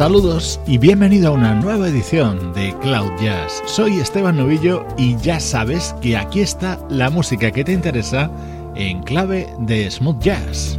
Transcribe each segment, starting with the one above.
Saludos y bienvenido a una nueva edición de Cloud Jazz. Soy Esteban Novillo y ya sabes que aquí está la música que te interesa en clave de smooth jazz.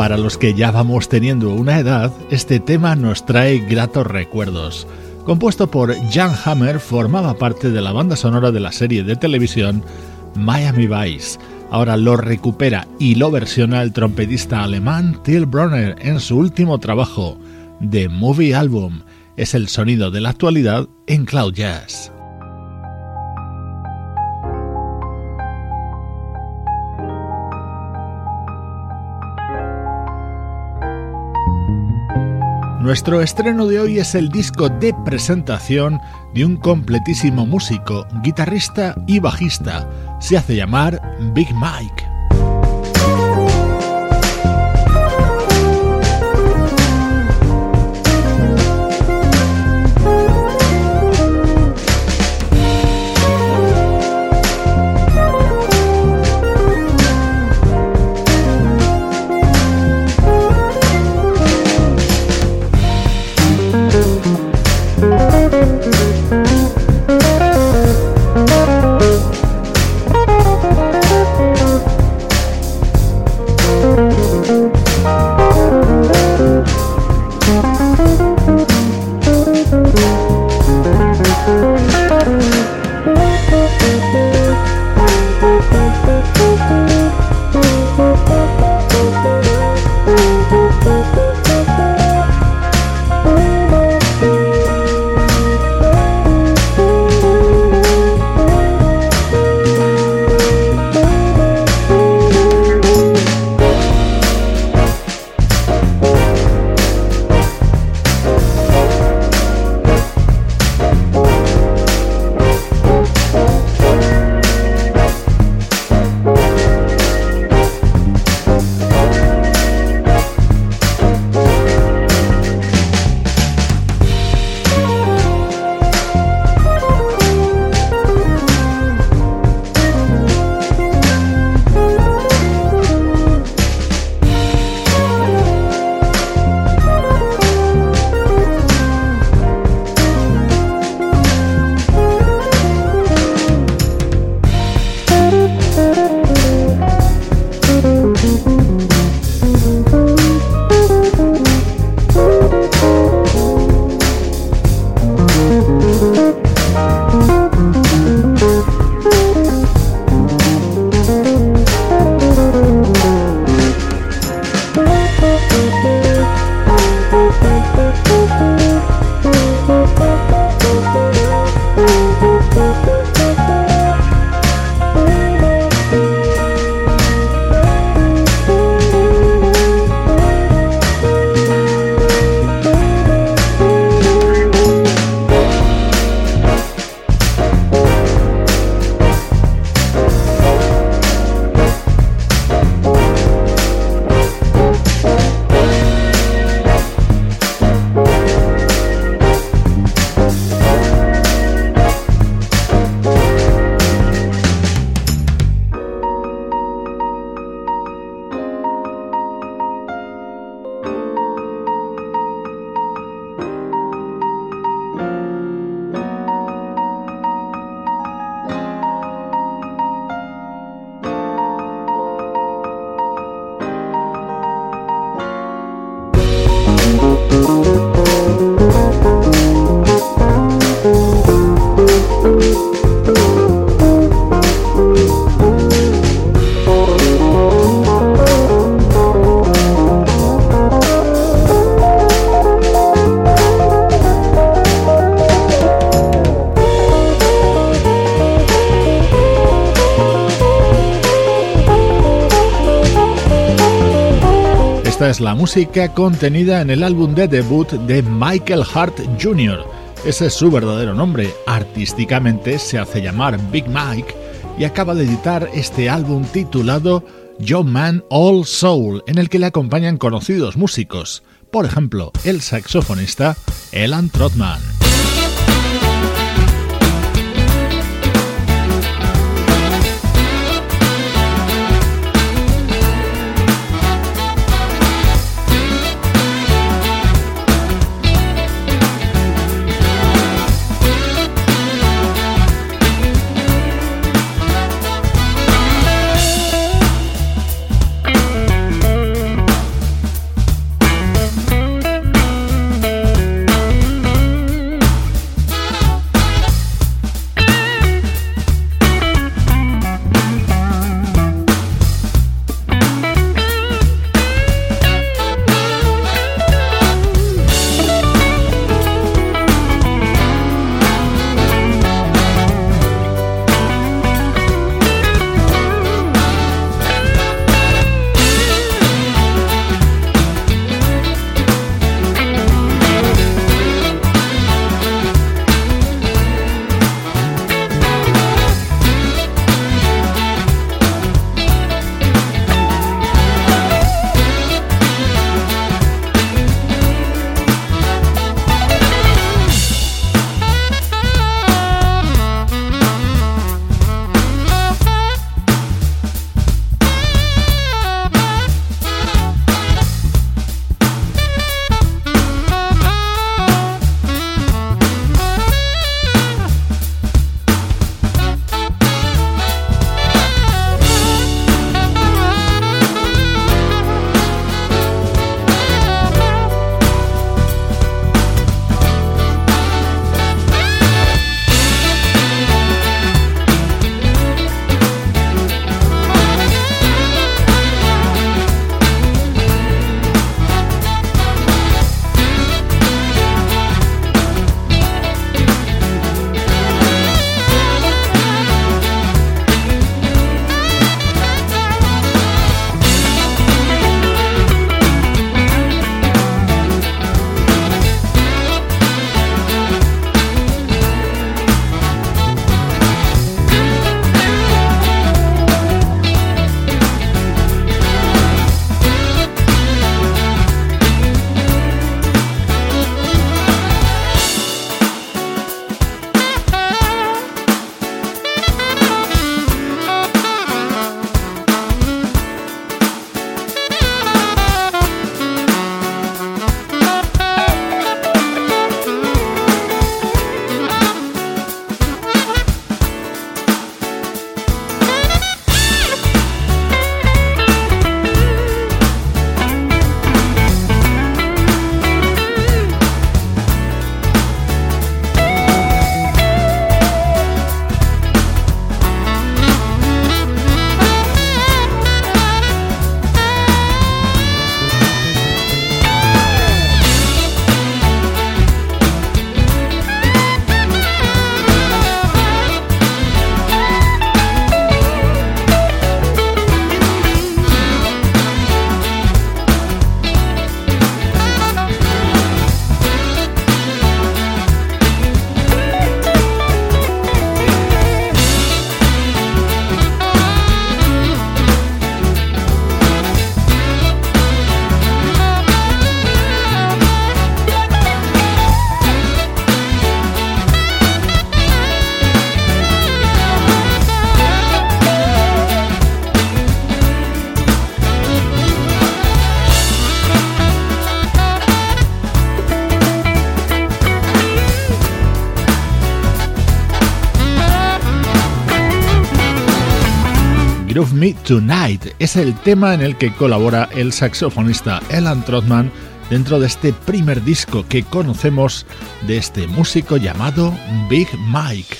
Para los que ya vamos teniendo una edad, este tema nos trae gratos recuerdos. Compuesto por Jan Hammer, formaba parte de la banda sonora de la serie de televisión Miami Vice. Ahora lo recupera y lo versiona el trompetista alemán Till Bronner en su último trabajo, The Movie Album. Es el sonido de la actualidad en Cloud Jazz. Nuestro estreno de hoy es el disco de presentación de un completísimo músico, guitarrista y bajista. Se hace llamar Big Mike. Música contenida en el álbum de debut de Michael Hart Jr. Ese es su verdadero nombre. Artísticamente se hace llamar Big Mike y acaba de editar este álbum titulado John Man All Soul, en el que le acompañan conocidos músicos, por ejemplo, el saxofonista Elan Trotman. Me Tonight. Es el tema en el que colabora el saxofonista Elan Trotman dentro de este primer disco que conocemos de este músico llamado Big Mike.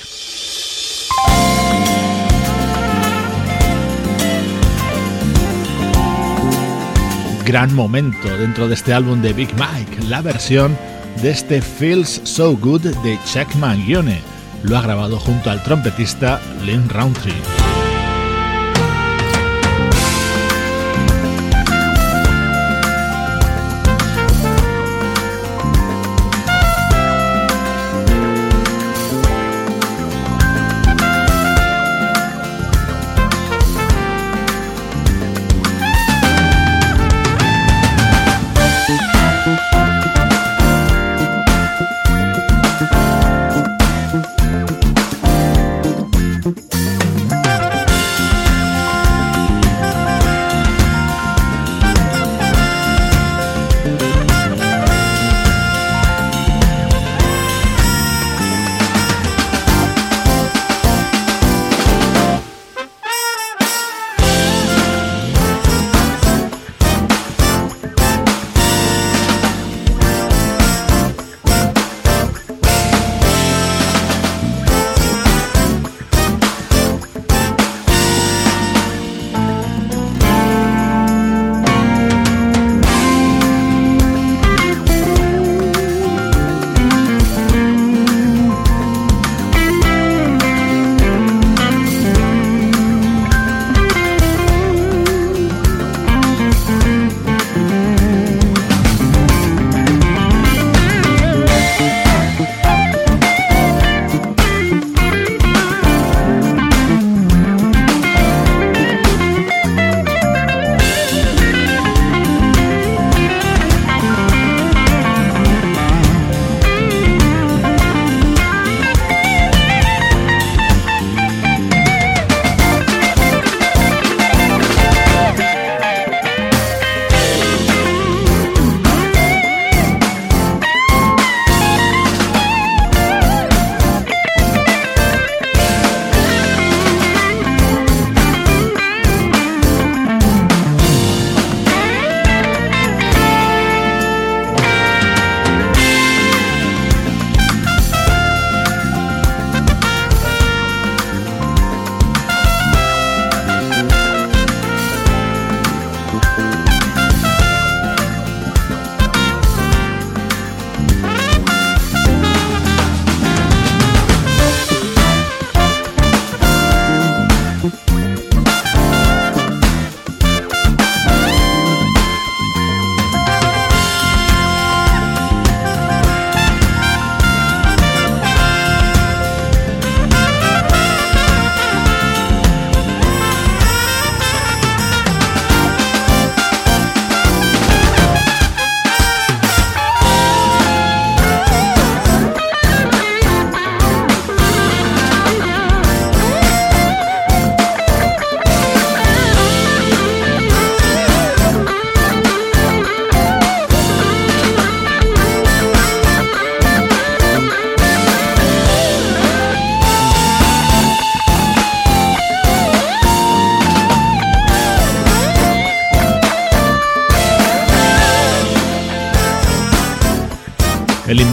Gran momento dentro de este álbum de Big Mike, la versión de este Feels So Good de Chuck Mangione. Lo ha grabado junto al trompetista Lynn Roundtree.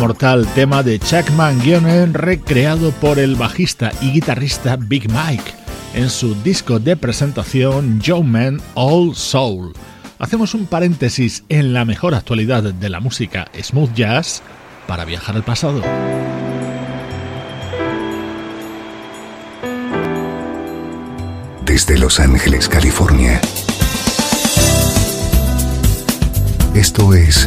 Inmortal tema de Chuck Mangione recreado por el bajista y guitarrista Big Mike en su disco de presentación Joe Man All Soul. Hacemos un paréntesis en la mejor actualidad de la música smooth jazz para viajar al pasado. Desde Los Ángeles, California. Esto es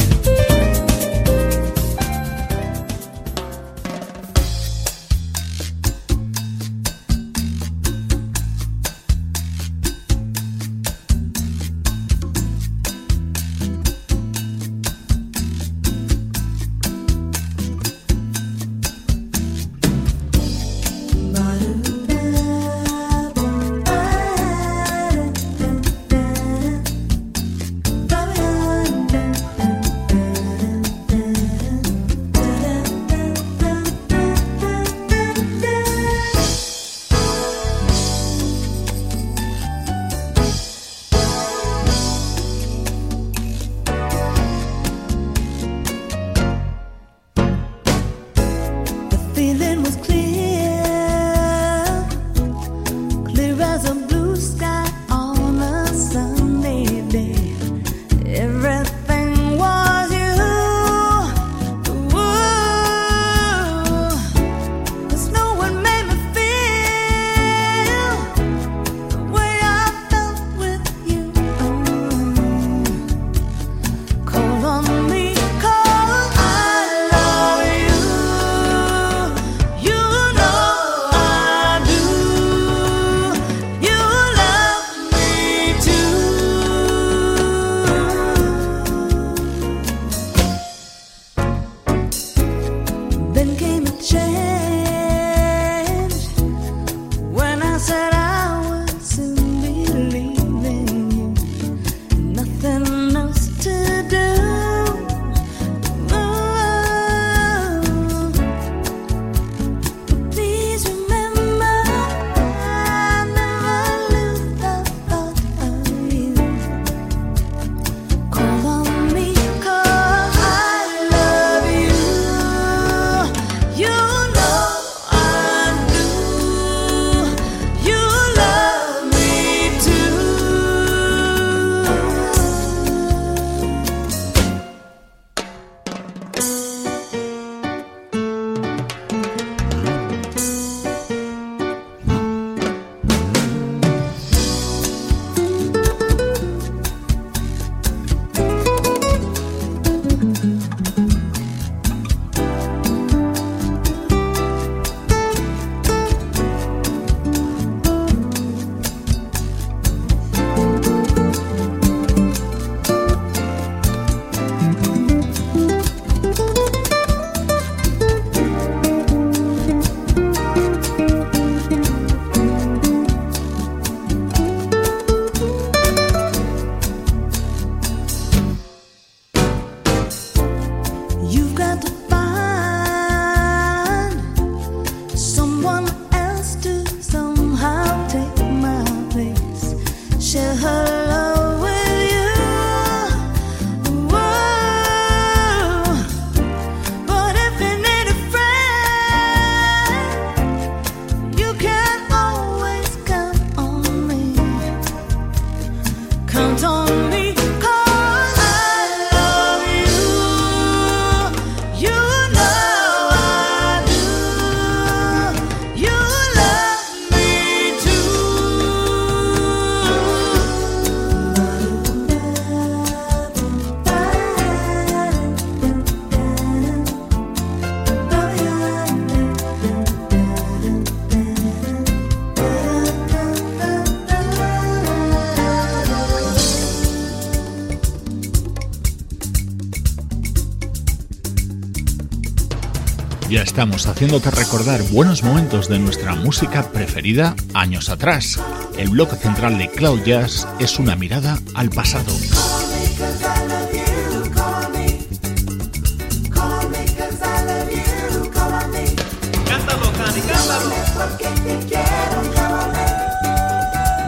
Estamos haciéndote recordar buenos momentos de nuestra música preferida años atrás. El bloque central de Cloud Jazz es una mirada al pasado.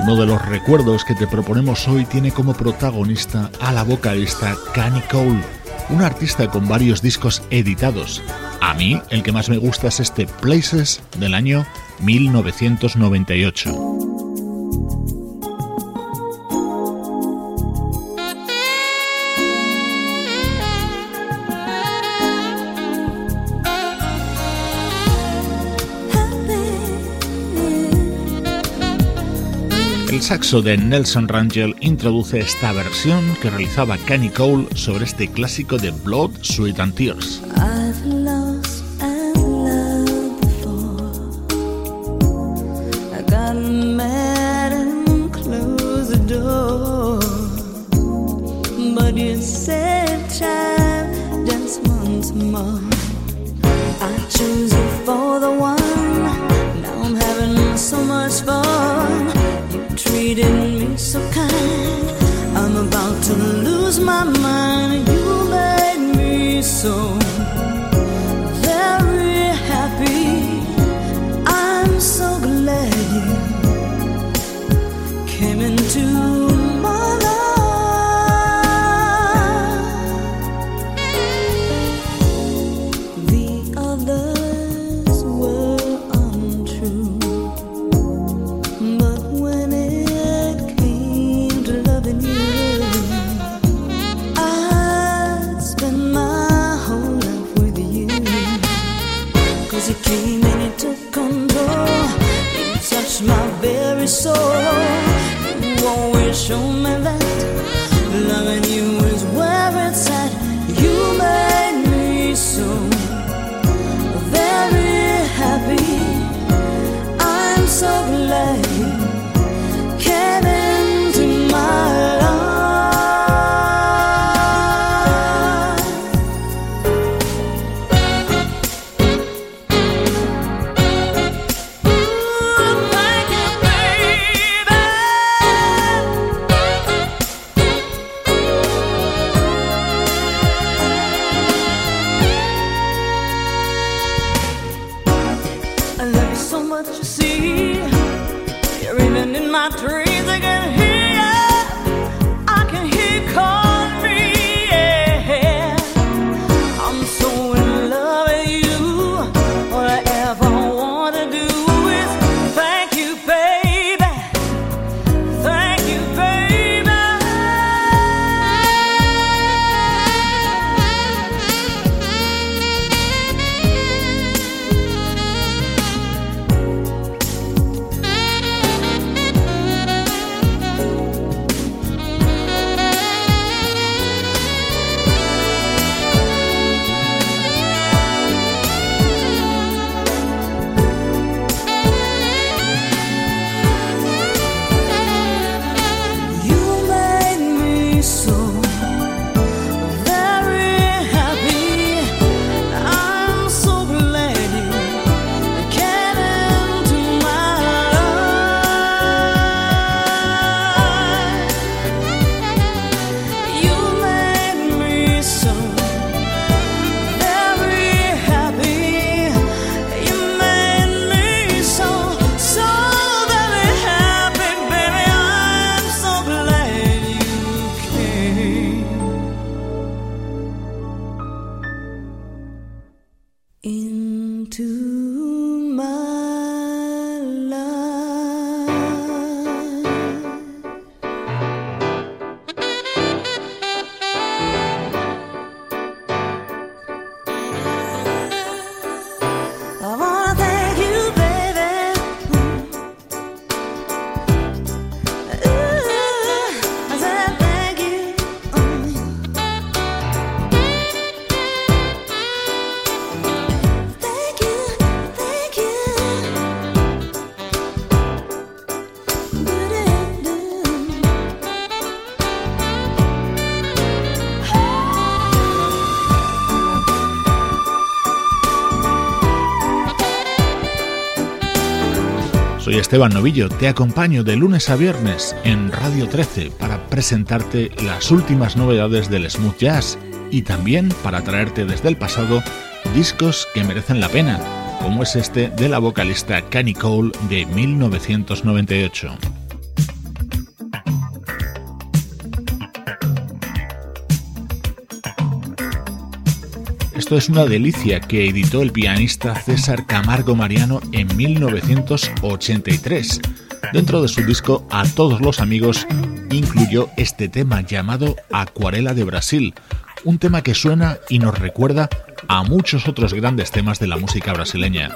Uno de los recuerdos que te proponemos hoy tiene como protagonista a la vocalista Canny Cole, una artista con varios discos editados a mí el que más me gusta es este Places del año 1998. El saxo de Nelson Rangel introduce esta versión que realizaba Kenny Cole sobre este clásico de Blood, Sweat and Tears. my mind, you made me so. Esteban Novillo, te acompaño de lunes a viernes en Radio 13 para presentarte las últimas novedades del smooth jazz y también para traerte desde el pasado discos que merecen la pena, como es este de la vocalista Canny Cole de 1998. Esto es una delicia que editó el pianista César Camargo Mariano en 1983. Dentro de su disco A todos los amigos incluyó este tema llamado Acuarela de Brasil, un tema que suena y nos recuerda a muchos otros grandes temas de la música brasileña.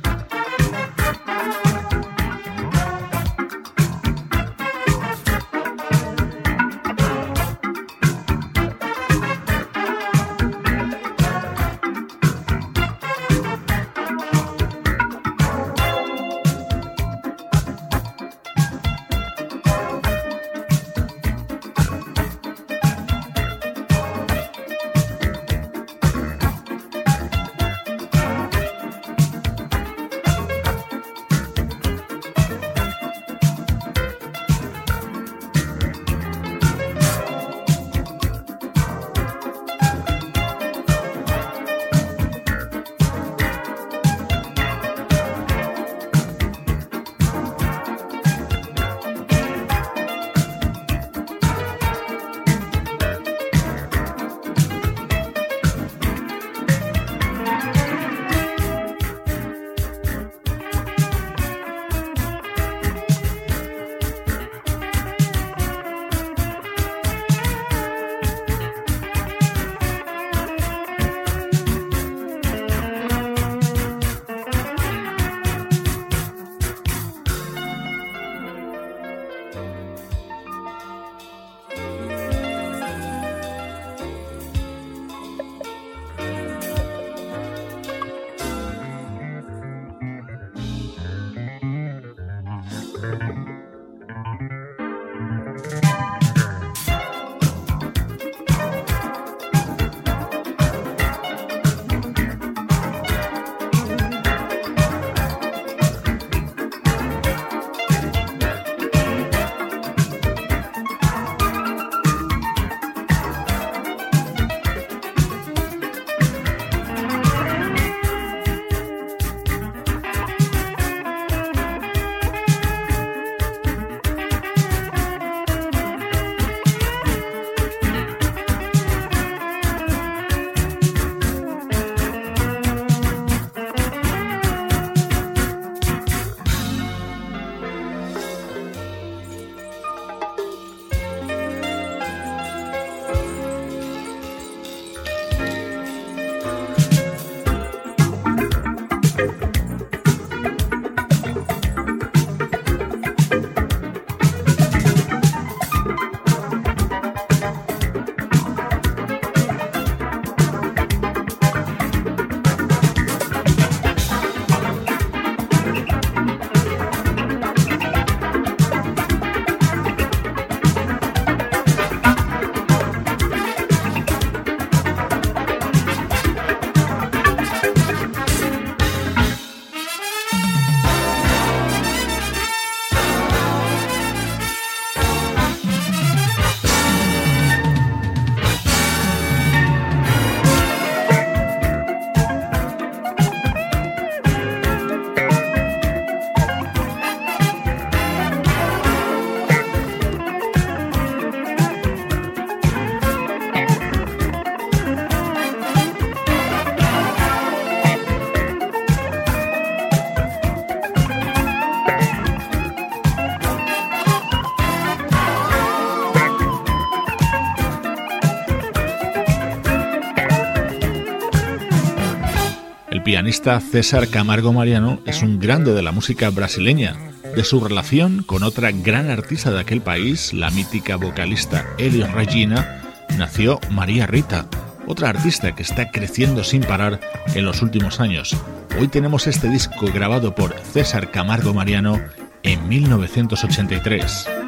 pianista César Camargo Mariano es un grande de la música brasileña. De su relación con otra gran artista de aquel país, la mítica vocalista Elis Regina, nació María Rita, otra artista que está creciendo sin parar en los últimos años. Hoy tenemos este disco grabado por César Camargo Mariano en 1983.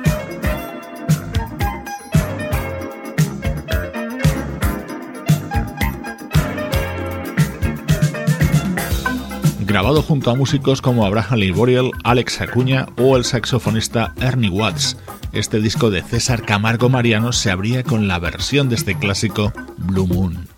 Grabado junto a músicos como Abraham Lee Alex Acuña o el saxofonista Ernie Watts. Este disco de César Camargo Mariano se abría con la versión de este clásico Blue Moon.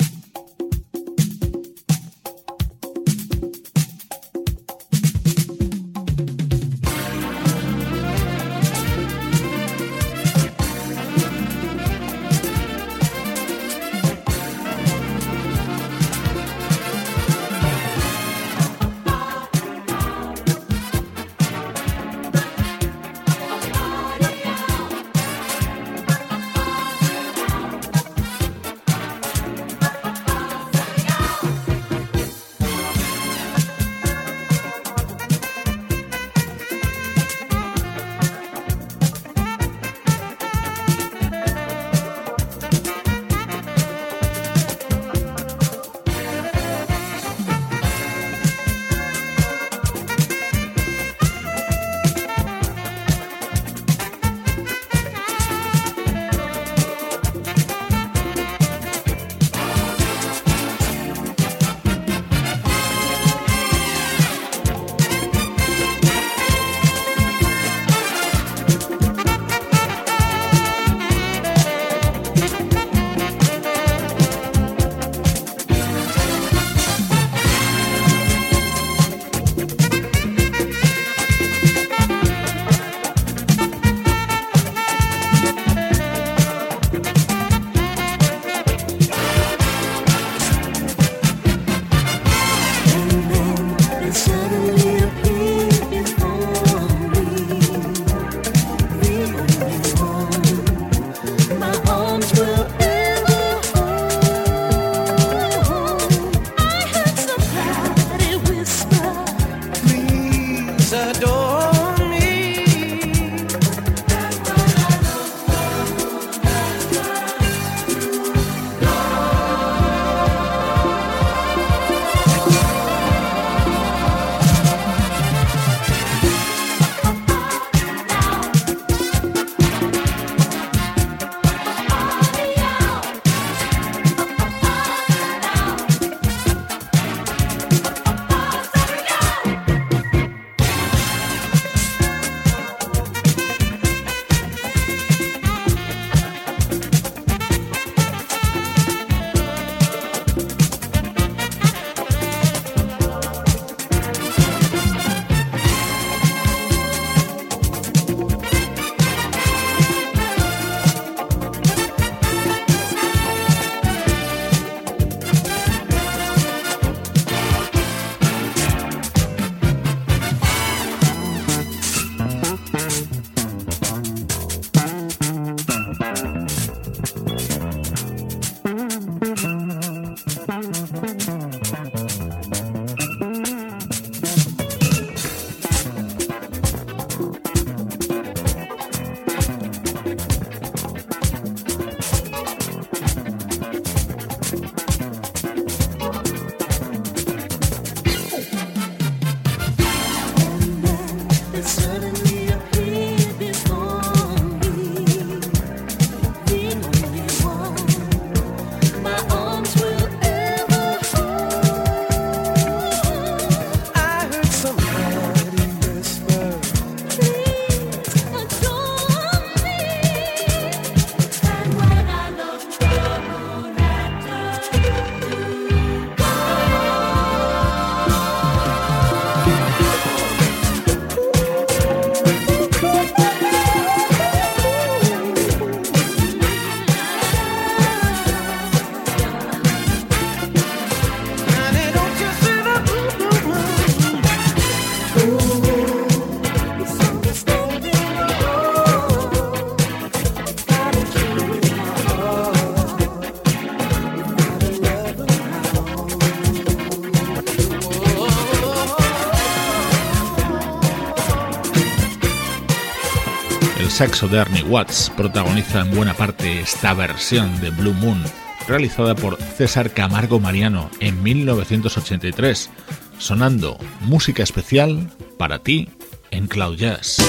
Saxo de Ernie Watts protagoniza en buena parte esta versión de Blue Moon, realizada por César Camargo Mariano en 1983, sonando música especial para ti en Cloud Jazz.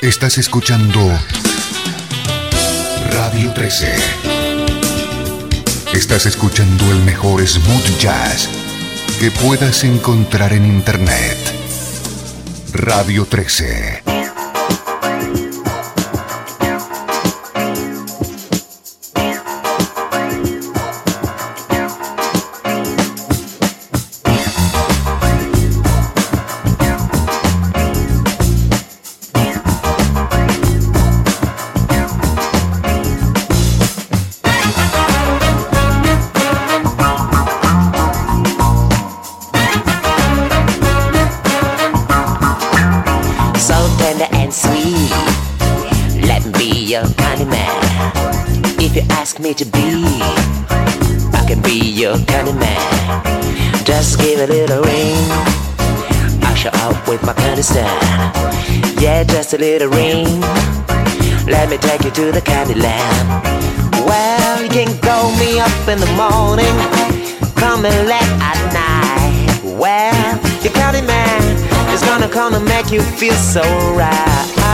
Estás escuchando Radio 13. Estás escuchando el mejor smooth jazz que puedas encontrar en Internet. Radio 13. Just a little ring. Let me take you to the candy land. Well, you can call me up in the morning. Come and let at night. Well, your candy man is gonna come and make you feel so right.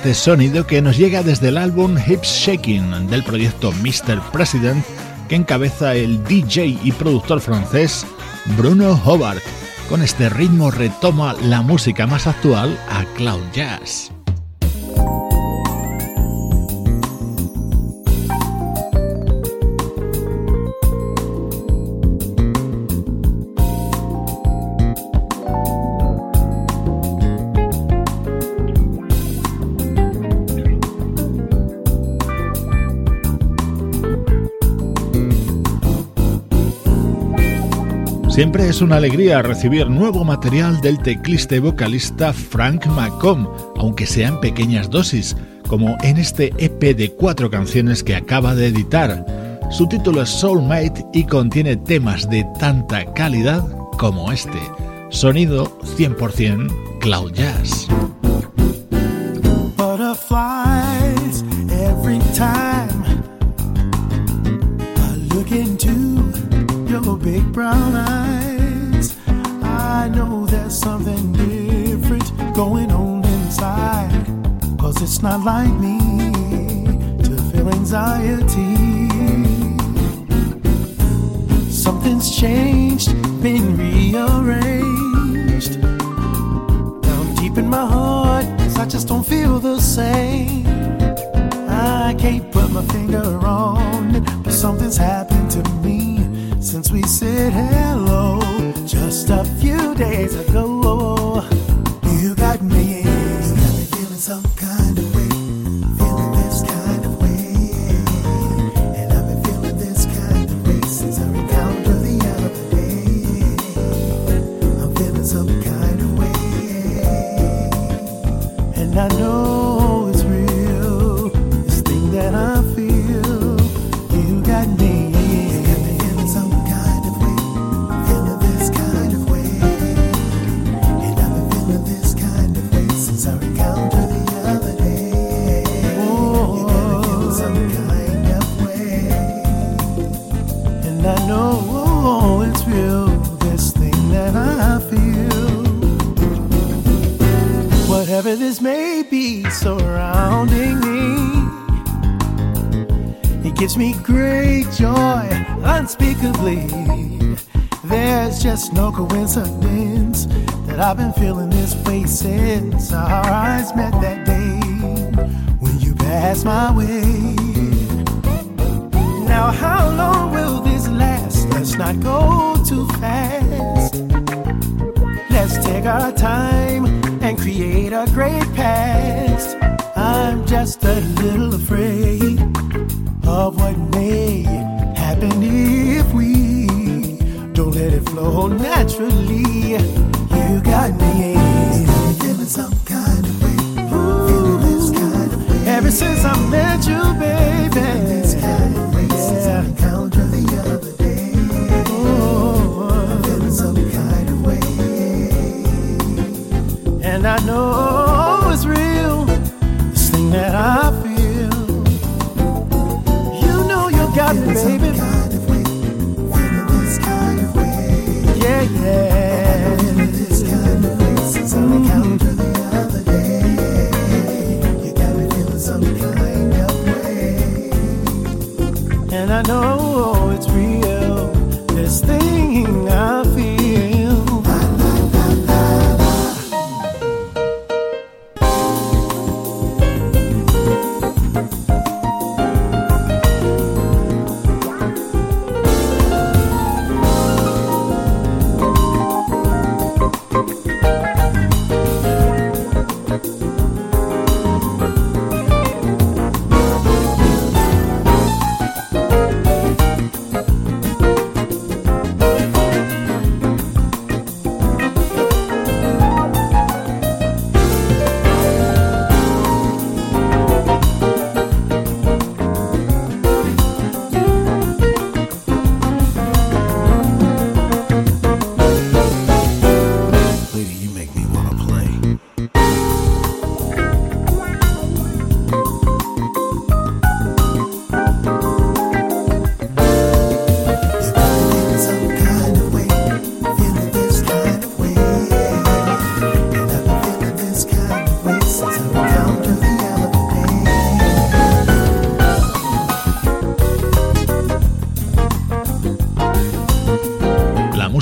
Impresionante sonido que nos llega desde el álbum Hips Shaking del proyecto Mr. President que encabeza el DJ y productor francés Bruno Hobart. Con este ritmo retoma la música más actual a Cloud Jazz. Siempre es una alegría recibir nuevo material del teclista y vocalista Frank McComb, aunque sea en pequeñas dosis, como en este EP de cuatro canciones que acaba de editar. Su título es Soulmate y contiene temas de tanta calidad como este. Sonido 100% Cloud Jazz. Not like me to feel anxiety. Something's changed, been rearranged. Down deep in my heart, I just don't feel the same. I can't put my finger on it, but something's happened to me since we said hello just a few days ago. I know gives me great joy unspeakably. There's just no coincidence that I've been feeling this way since our eyes met that day when you passed my way. Now, how long will this last? Let's not go too fast. Let's take our time and create a great past. I'm just a little afraid of what may happen if we don't let it flow naturally. You got me feeling some kind of way, feeling this kind of way. Ever since I met you, baby, and I know it's real. This thing I feel.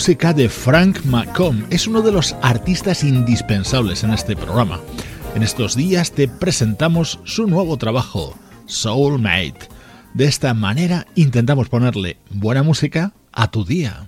Música de Frank McComb. Es uno de los artistas indispensables en este programa. En estos días te presentamos su nuevo trabajo, Soulmate. De esta manera intentamos ponerle buena música a tu día.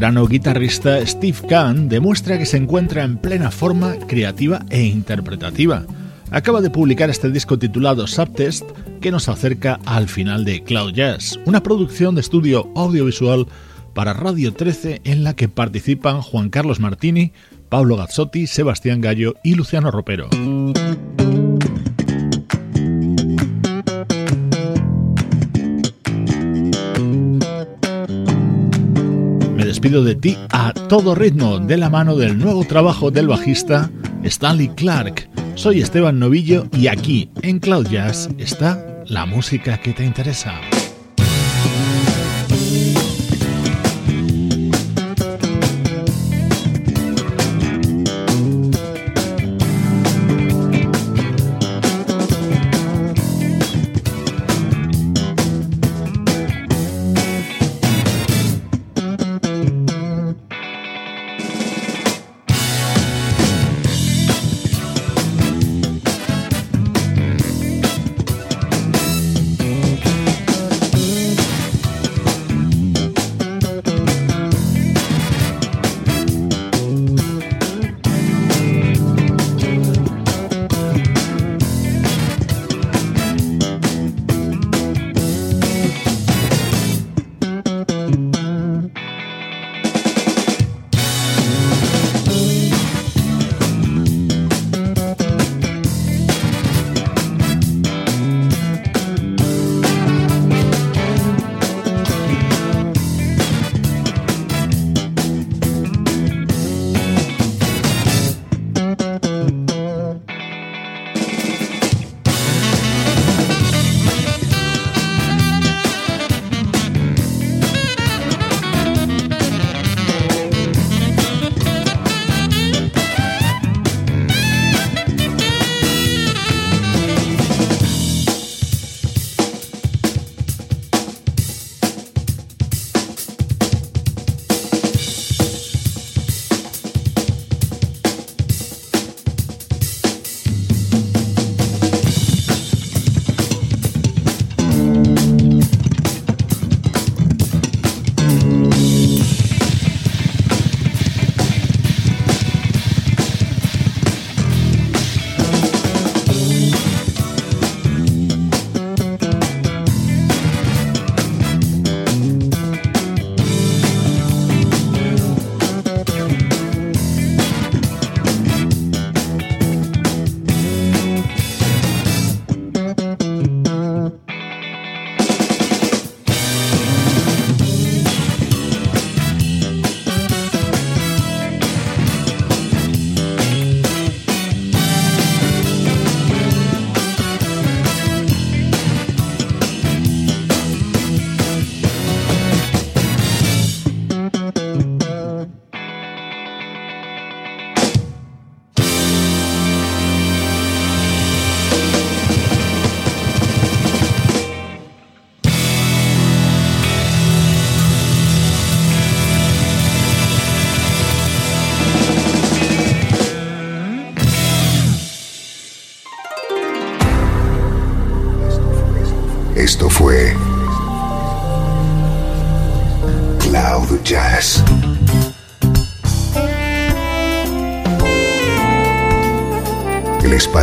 Veterano guitarrista Steve Kahn demuestra que se encuentra en plena forma creativa e interpretativa. Acaba de publicar este disco titulado Subtest que nos acerca al final de Cloud Jazz, una producción de estudio audiovisual para Radio 13 en la que participan Juan Carlos Martini, Pablo Gazzotti, Sebastián Gallo y Luciano Ropero. Despido de ti a todo ritmo de la mano del nuevo trabajo del bajista Stanley Clark. Soy Esteban Novillo y aquí en Cloud Jazz está la música que te interesa.